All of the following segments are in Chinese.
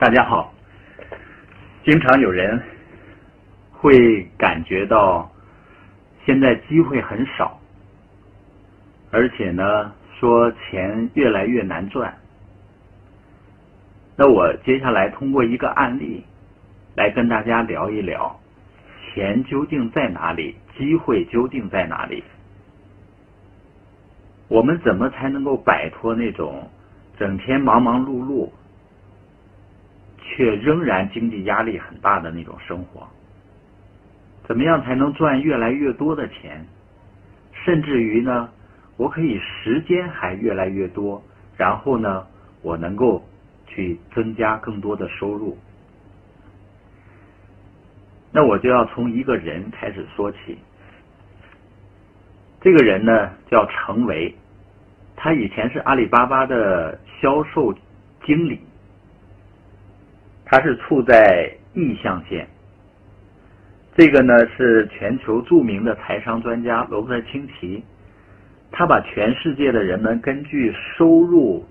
大家好。经常有人会感觉到现在机会很少，而且呢，说钱越来越难赚。那我接下来通过一个案例来跟大家聊一聊，钱究竟在哪里，机会究竟在哪里？我们怎么才能够摆脱那种整天忙忙碌碌？却仍然经济压力很大的那种生活，怎么样才能赚越来越多的钱？甚至于呢，我可以时间还越来越多，然后呢，我能够去增加更多的收入。那我就要从一个人开始说起。这个人呢叫程维，他以前是阿里巴巴的销售经理。他是处在意象线，这个呢是全球著名的财商专家罗伯特清崎，他把全世界的人们根据收入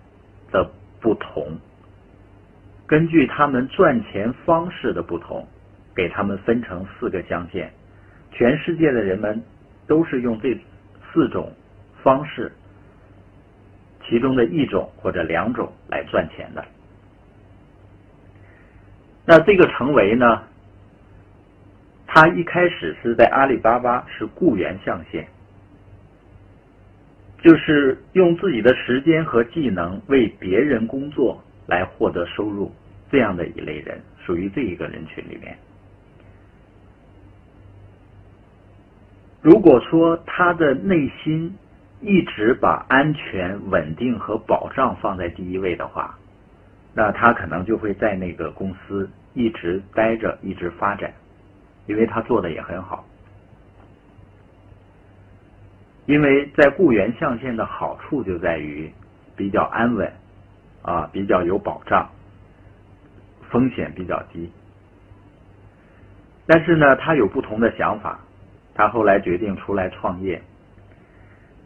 的不同，根据他们赚钱方式的不同，给他们分成四个象限，全世界的人们都是用这四种方式，其中的一种或者两种来赚钱的。那这个成为呢？他一开始是在阿里巴巴是雇员象限，就是用自己的时间和技能为别人工作来获得收入，这样的一类人，属于这一个人群里面。如果说他的内心一直把安全、稳定和保障放在第一位的话，那他可能就会在那个公司一直待着，一直发展，因为他做的也很好。因为在雇员象限的好处就在于比较安稳，啊，比较有保障，风险比较低。但是呢，他有不同的想法，他后来决定出来创业。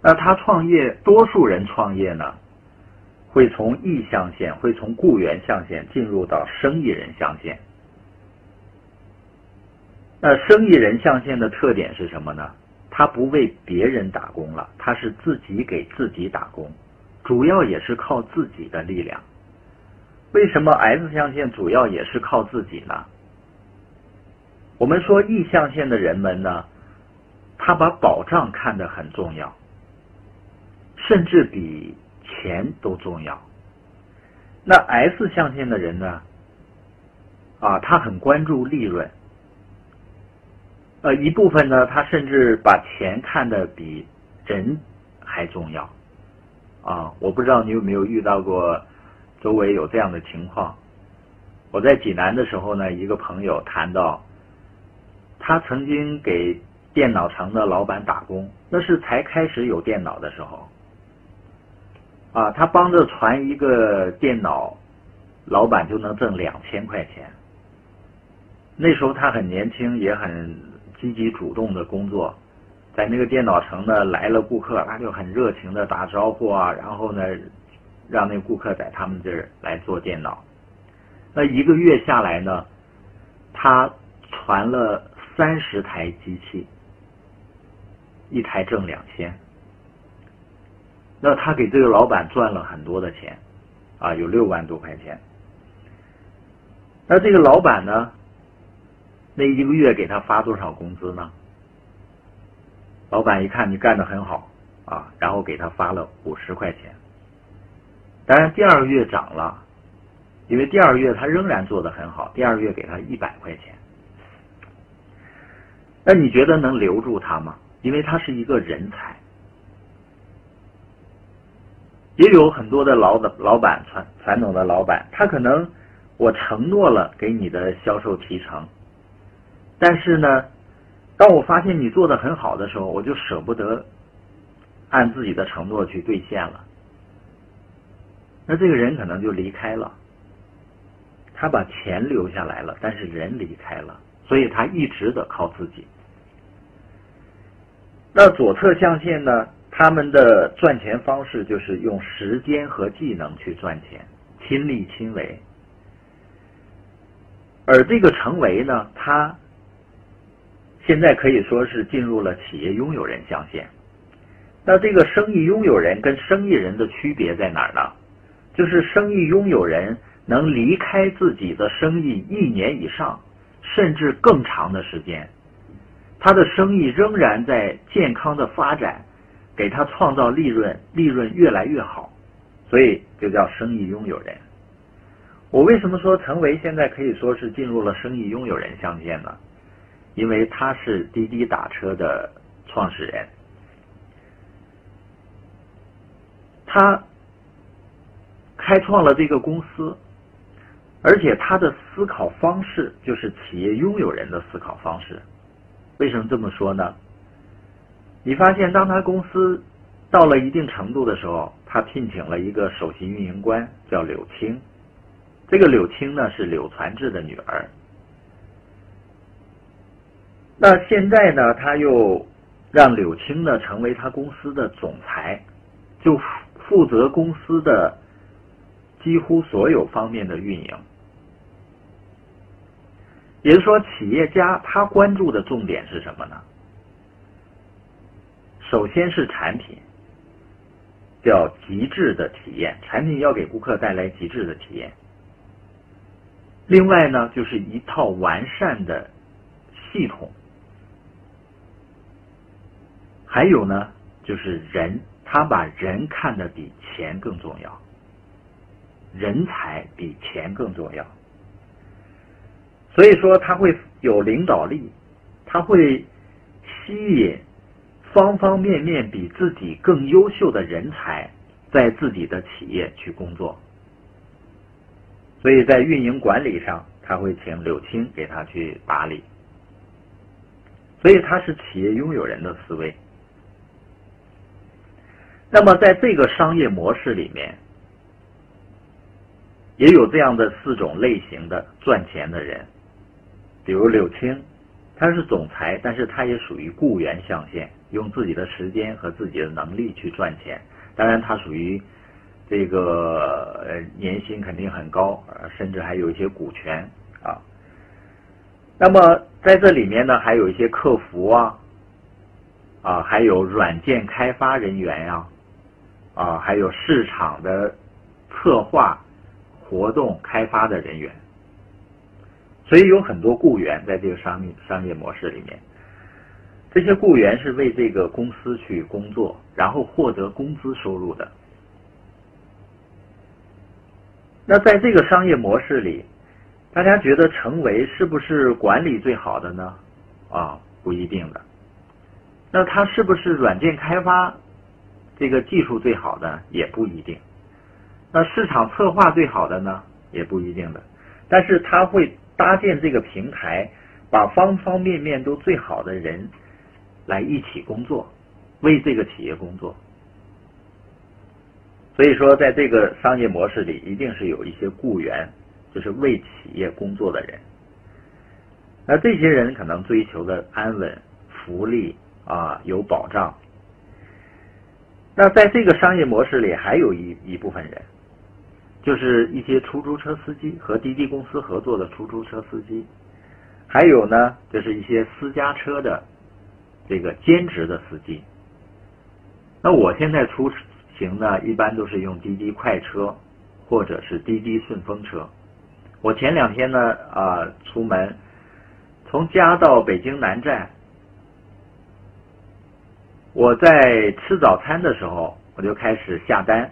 那他创业，多数人创业呢？会从意象限，会从雇员象限进入到生意人象限。那生意人象限的特点是什么呢？他不为别人打工了，他是自己给自己打工，主要也是靠自己的力量。为什么 S 象限主要也是靠自己呢？我们说意象限的人们呢，他把保障看得很重要，甚至比。钱都重要。那 S 象限的人呢？啊，他很关注利润。呃，一部分呢，他甚至把钱看得比人还重要。啊，我不知道你有没有遇到过，周围有这样的情况。我在济南的时候呢，一个朋友谈到，他曾经给电脑城的老板打工，那是才开始有电脑的时候。啊，他帮着传一个电脑，老板就能挣两千块钱。那时候他很年轻，也很积极主动的工作，在那个电脑城呢，来了顾客，他就很热情的打招呼啊，然后呢，让那顾客在他们这儿来做电脑。那一个月下来呢，他传了三十台机器，一台挣两千。那他给这个老板赚了很多的钱，啊，有六万多块钱。那这个老板呢，那一个月给他发多少工资呢？老板一看你干的很好，啊，然后给他发了五十块钱。当然第二个月涨了，因为第二个月他仍然做的很好，第二个月给他一百块钱。那你觉得能留住他吗？因为他是一个人才。也有很多的老的老板传传统的老板，他可能我承诺了给你的销售提成，但是呢，当我发现你做的很好的时候，我就舍不得按自己的承诺去兑现了。那这个人可能就离开了，他把钱留下来了，但是人离开了，所以他一直得靠自己。那左侧象限呢？他们的赚钱方式就是用时间和技能去赚钱，亲力亲为。而这个成为呢，他现在可以说是进入了企业拥有人象限。那这个生意拥有人跟生意人的区别在哪儿呢？就是生意拥有人能离开自己的生意一年以上，甚至更长的时间，他的生意仍然在健康的发展，给他创造利润，利润越来越好，所以就叫生意拥有人。我为什么说陈维现在可以说是进入了生意拥有人象限呢？因为他是滴滴打车的创始人，他开创了这个公司，而且他的思考方式就是企业拥有人的思考方式。为什么这么说呢？你发现，当他公司到了一定程度的时候，他聘请了一个首席运营官，叫柳青。这个柳青呢是柳传志的女儿，那现在呢，他又让柳青呢成为他公司的总裁，就负责公司的几乎所有方面的运营。也就是说，企业家他关注的重点是什么呢？首先是产品，叫极致的体验，产品要给顾客带来极致的体验。另外呢，就是一套完善的系统，还有呢，就是人，他把人看得比钱更重要，人才比钱更重要，所以说他会有领导力，他会吸引方方面面比自己更优秀的人才在自己的企业去工作。所以在运营管理上，他会请柳青给他去打理。所以他是企业拥有人的思维。那么在这个商业模式里面，也有这样的四种类型的赚钱的人，比如柳青，他是总裁，但是他也属于雇员象限，用自己的时间和自己的能力去赚钱。当然，他属于。这个呃年薪肯定很高，甚至还有一些股权啊。那么在这里面呢，还有一些客服啊，啊，还有软件开发人员呀，啊，还有市场的策划、活动开发的人员。所以有很多雇员在这个商业商业模式里面，这些雇员是为这个公司去工作，然后获得工资收入的。那在这个商业模式里，大家觉得成为是不是管理最好的呢？啊，不一定的。那他是不是软件开发这个技术最好的？也不一定。那市场策划最好的呢？也不一定的。但是他会搭建这个平台，把方方面面都最好的人来一起工作，为这个企业工作。所以说，在这个商业模式里，一定是有一些雇员，就是为企业工作的人。那这些人可能追求的安稳、福利啊，有保障。那在这个商业模式里，还有一一部分人，就是一些出租车司机和滴滴公司合作的出租车司机，还有呢，就是一些私家车的这个兼职的司机。那我现在出。行呢，一般都是用滴滴快车，或者是滴滴顺风车。我前两天呢，啊，出门从家到北京南站，我在吃早餐的时候，我就开始下单。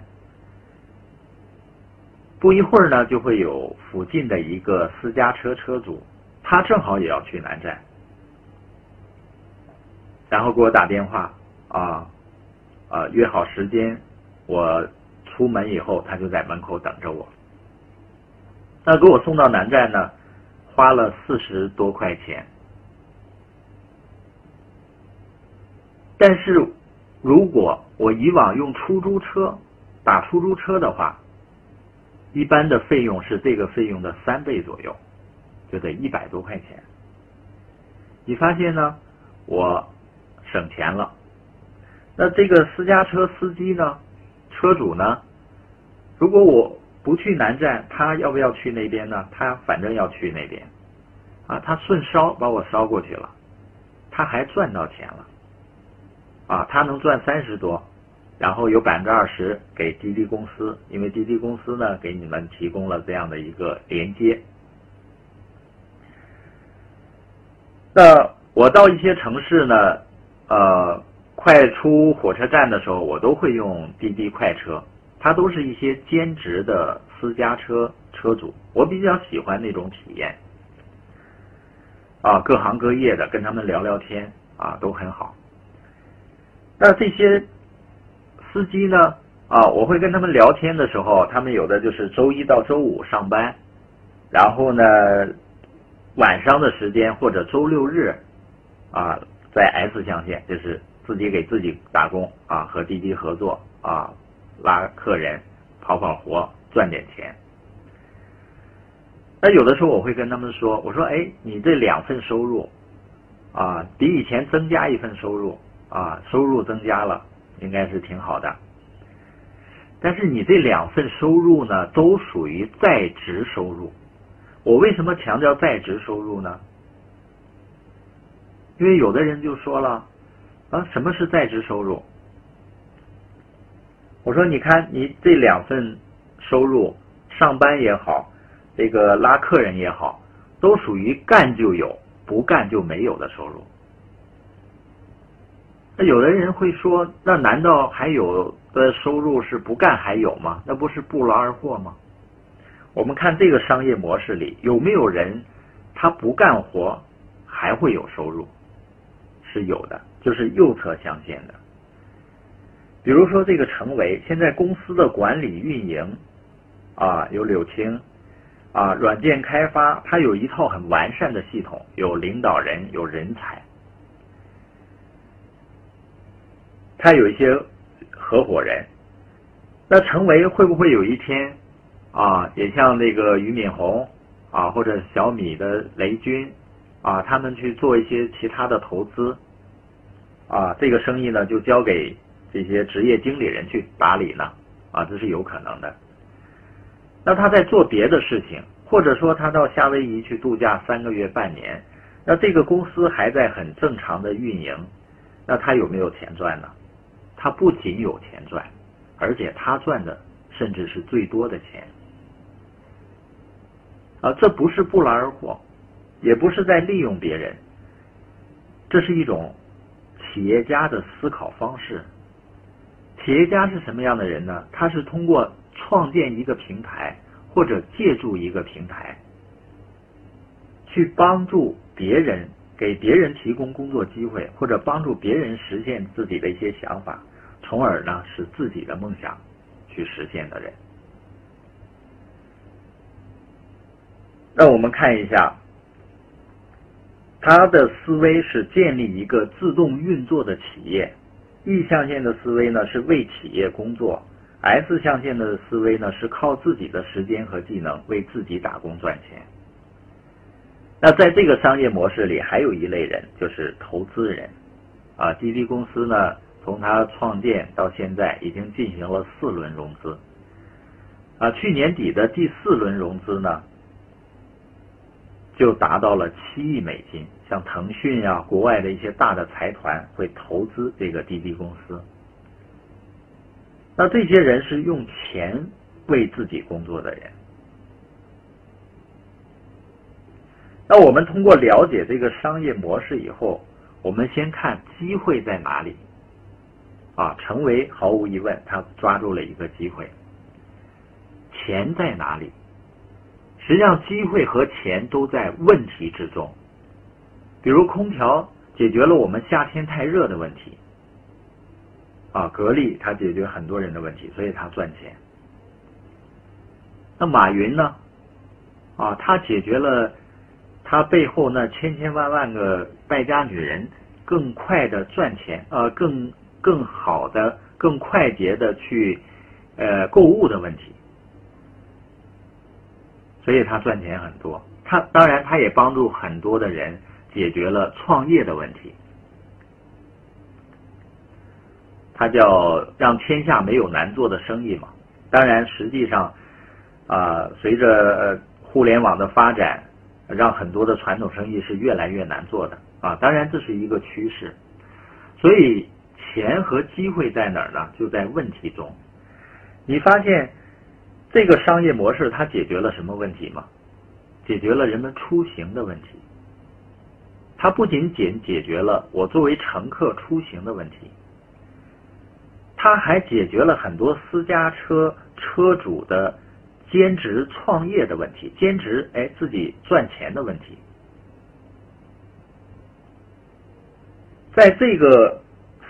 不一会儿呢，就会有附近的一个私家车车主，他正好也要去南站，然后给我打电话，啊，啊，约好时间。我出门以后，他就在门口等着我。那给我送到南站呢，花了四十多块钱。但是，如果我以往用出租车打出租车的话，一般的费用是这个费用的三倍左右，就得一百多块钱。你发现呢？我省钱了。那这个私家车司机呢？车主呢？如果我不去南站，他要不要去那边呢？他反正要去那边，啊，他顺烧把我烧过去了，他还赚到钱了，啊，他能赚三十多，然后有百分之二十给滴滴公司，因为滴滴公司呢给你们提供了这样的一个连接。那我到一些城市呢，呃，快出火车站的时候，我都会用滴滴快车，它都是一些兼职的私家车车主，我比较喜欢那种体验。啊，各行各业的跟他们聊聊天啊，都很好。那这些司机呢？啊，我会跟他们聊天的时候，他们有的就是周一到周五上班，然后呢，晚上的时间或者周六日啊，在 S 象限，就是自己给自己打工啊，和滴滴合作啊，拉客人跑跑活，赚点钱。那有的时候我会跟他们说，我说，哎，你这两份收入，啊，比以前增加一份收入，啊，收入增加了，应该是挺好的。但是你这两份收入呢，都属于在职收入。我为什么强调在职收入呢？因为有的人就说了，啊，什么是在职收入？我说，你看你这两份收入，上班也好。这个拉客人也好，都属于干就有，不干就没有的收入。那有的人会说，那难道还有的收入是不干还有吗？那不是不劳而获吗？我们看这个商业模式里有没有人他不干活还会有收入？是有的，就是右侧象限的。比如说这个成为现在公司的管理运营啊，有柳青。啊，软件开发它有一套很完善的系统，有领导人，有人才，他有一些合伙人。那成为会不会有一天啊，也像那个俞敏洪啊，或者小米的雷军啊，他们去做一些其他的投资啊，这个生意呢就交给这些职业经理人去打理呢？啊，这是有可能的。那他在做别的事情，或者说他到夏威夷去度假三个月、半年，那这个公司还在很正常的运营，那他有没有钱赚呢？他不仅有钱赚，而且他赚的甚至是最多的钱。啊，这不是不劳而获，也不是在利用别人，这是一种企业家的思考方式。企业家是什么样的人呢？他是通过。创建一个平台，或者借助一个平台，去帮助别人，给别人提供工作机会，或者帮助别人实现自己的一些想法，从而呢使自己的梦想去实现的人。那我们看一下，他的思维是建立一个自动运作的企业，意向线的思维呢是为企业工作。S 象限的思维呢，是靠自己的时间和技能为自己打工赚钱。那在这个商业模式里，还有一类人就是投资人。啊，滴滴公司呢，从它创建到现在已经进行了四轮融资。啊，去年底的第四轮融资呢，就达到了七亿美金。像腾讯呀，国外的一些大的财团会投资这个滴滴公司。那这些人是用钱为自己工作的人。那我们通过了解这个商业模式以后，我们先看机会在哪里。啊，成为毫无疑问，他抓住了一个机会。钱在哪里？实际上，机会和钱都在问题之中。比如空调解决了我们夏天太热的问题。啊，格力它解决很多人的问题，所以它赚钱。那马云呢？啊，他解决了他背后那千千万万个败家女人更快的赚钱，呃，更更好的、更快捷的去呃购物的问题，所以他赚钱很多。他当然他也帮助很多的人解决了创业的问题。他叫让天下没有难做的生意嘛。当然，实际上，啊，随着互联网的发展，让很多的传统生意是越来越难做的啊。当然这是一个趋势，所以钱和机会在哪儿呢？就在问题中。你发现这个商业模式它解决了什么问题吗？解决了人们出行的问题。它不仅仅解决了我作为乘客出行的问题，它还解决了很多私家车车主的兼职创业的问题，兼职哎自己赚钱的问题。在这个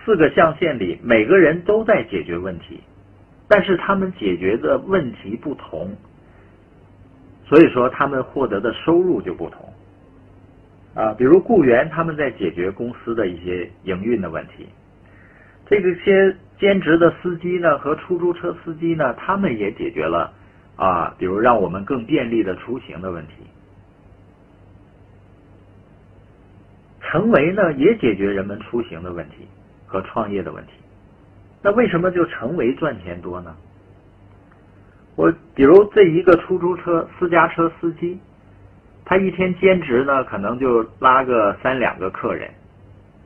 四个象限里，每个人都在解决问题，但是他们解决的问题不同，所以说他们获得的收入就不同。啊，比如雇员他们在解决公司的一些营运的问题，这个些兼职的司机呢和出租车司机呢，他们也解决了啊，比如让我们更便利的出行的问题。成为呢也解决人们出行的问题和创业的问题。那为什么就成为赚钱多呢？我比如这一个出租车私家车司机。他一天兼职呢，可能就拉个三两个客人，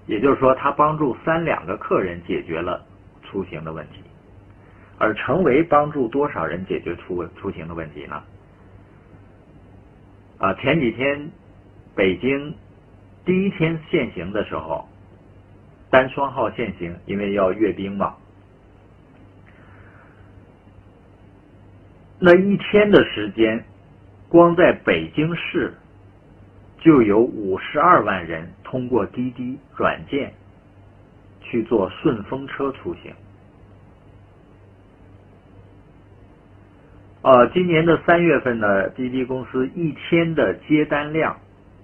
也就是说，他帮助三两个客人解决了出行的问题，而成为帮助多少人解决出出行的问题呢？啊，前几天北京第一天限行的时候，单双号限行，因为要阅兵嘛，那一天的时间。光在北京市，就有五十二万人通过滴滴软件去坐顺风车出行。呃，今年的三月份呢，滴滴公司一天的接单量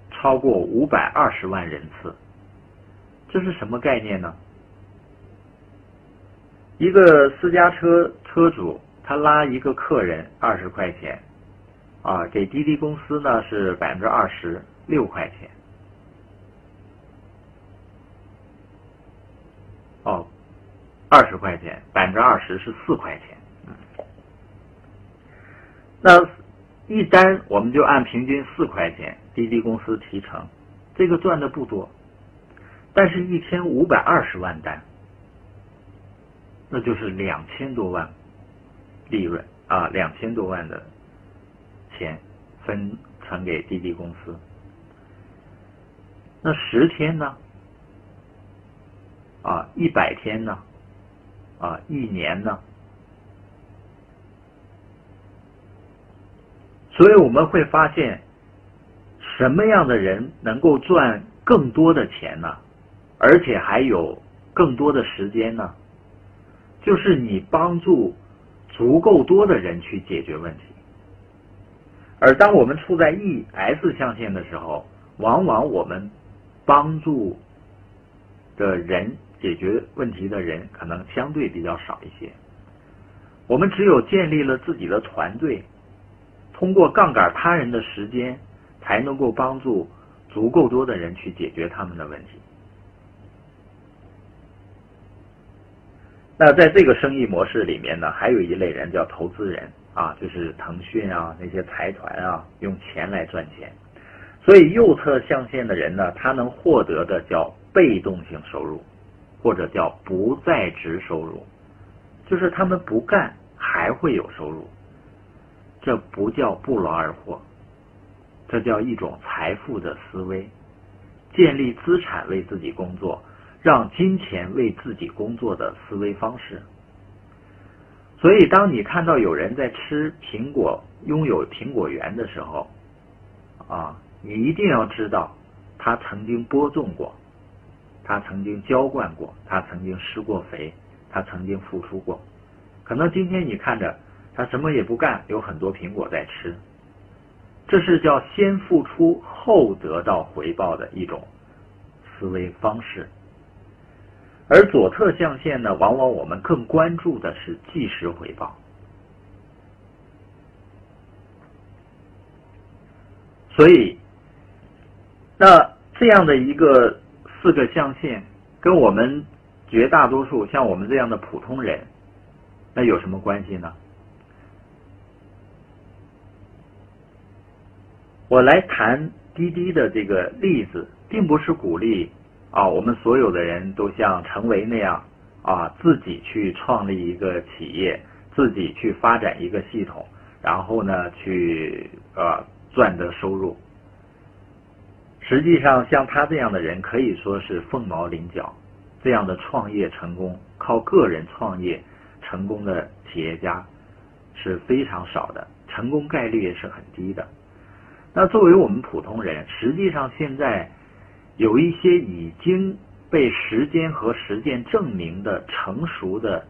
超过五百二十万人次，这是什么概念呢？一个私家车车主他拉一个客人二十块钱。啊，给滴滴公司呢是百分之二十六块钱。哦，二十块钱，百分之二十是四块钱。嗯，那一单我们就按平均四块钱，滴滴公司提成，这个赚的不多，但是一天五百二十万单，那就是两千多万利润啊，两千多万的。钱分传给滴滴公司，那十天呢？啊，一百天呢？啊，一年呢？所以我们会发现，什么样的人能够赚更多的钱呢？而且还有更多的时间呢？就是你帮助足够多的人去解决问题。而当我们处在 E S 象限的时候，往往我们帮助的人解决问题的人可能相对比较少一些。我们只有建立了自己的团队，通过杠杆他人的时间，才能够帮助足够多的人去解决他们的问题。那在这个生意模式里面呢，还有一类人叫投资人。啊，就是腾讯啊，那些财团啊，用钱来赚钱。所以右侧象限的人呢，他能获得的叫被动性收入，或者叫不在职收入，就是他们不干还会有收入。这不叫不劳而获，这叫一种财富的思维，建立资产为自己工作，让金钱为自己工作的思维方式。所以，当你看到有人在吃苹果、拥有苹果园的时候，啊，你一定要知道，他曾经播种过，他曾经浇灌过，他曾经施过肥，他曾经付出过。可能今天你看着他什么也不干，有很多苹果在吃，这是叫先付出后得到回报的一种思维方式。而左侧象限呢，往往我们更关注的是即时回报。所以，那这样的一个四个象限，跟我们绝大多数像我们这样的普通人，那有什么关系呢？我来谈滴滴的这个例子，并不是鼓励啊，我们所有的人都像陈维那样啊，自己去创立一个企业，自己去发展一个系统，然后呢，去呃赚得收入。实际上，像他这样的人可以说是凤毛麟角。这样的创业成功，靠个人创业成功的企业家是非常少的，成功概率也是很低的。那作为我们普通人，实际上现在有一些已经被时间和实践证明的成熟的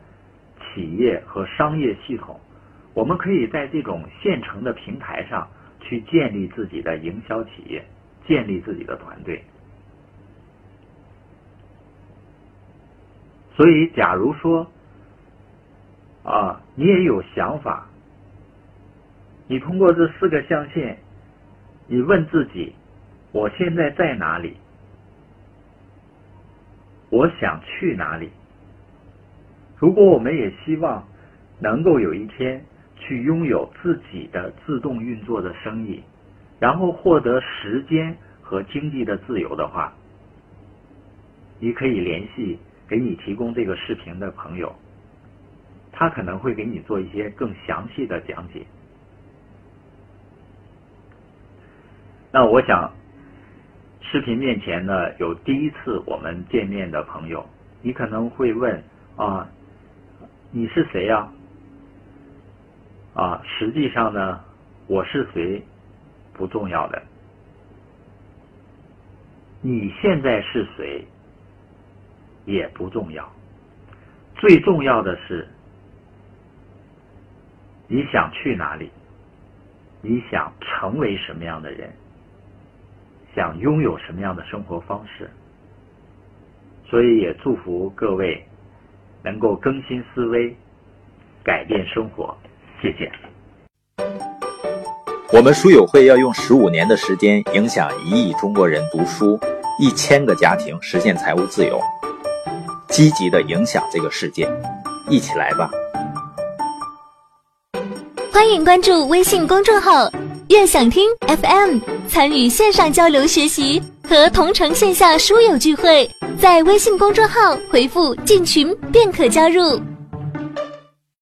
企业和商业系统，我们可以在这种现成的平台上去建立自己的营销企业，建立自己的团队。所以，假如说啊，你也有想法，你通过这四个象限，你问自己：我现在在哪里？我想去哪里？如果我们也希望能够有一天去拥有自己的自动运作的生意，然后获得时间和经济的自由的话，你可以联系。给你提供这个视频的朋友，他可能会给你做一些更详细的讲解。那我想，视频面前呢有第一次我们见面的朋友，你可能会问啊，你是谁呀？啊，实际上呢，我是谁不重要的，你现在是谁？也不重要，最重要的是你想去哪里，你想成为什么样的人，想拥有什么样的生活方式。所以也祝福各位能够更新思维，改变生活。谢谢。我们书友会要用十五年的时间，影响一亿中国人读书，一千个家庭实现财务自由。积极的影响这个世界，一起来吧！欢迎关注微信公众号“悦享听 FM”，参与线上交流学习和同城线下书友聚会，在微信公众号回复“进群”便可加入。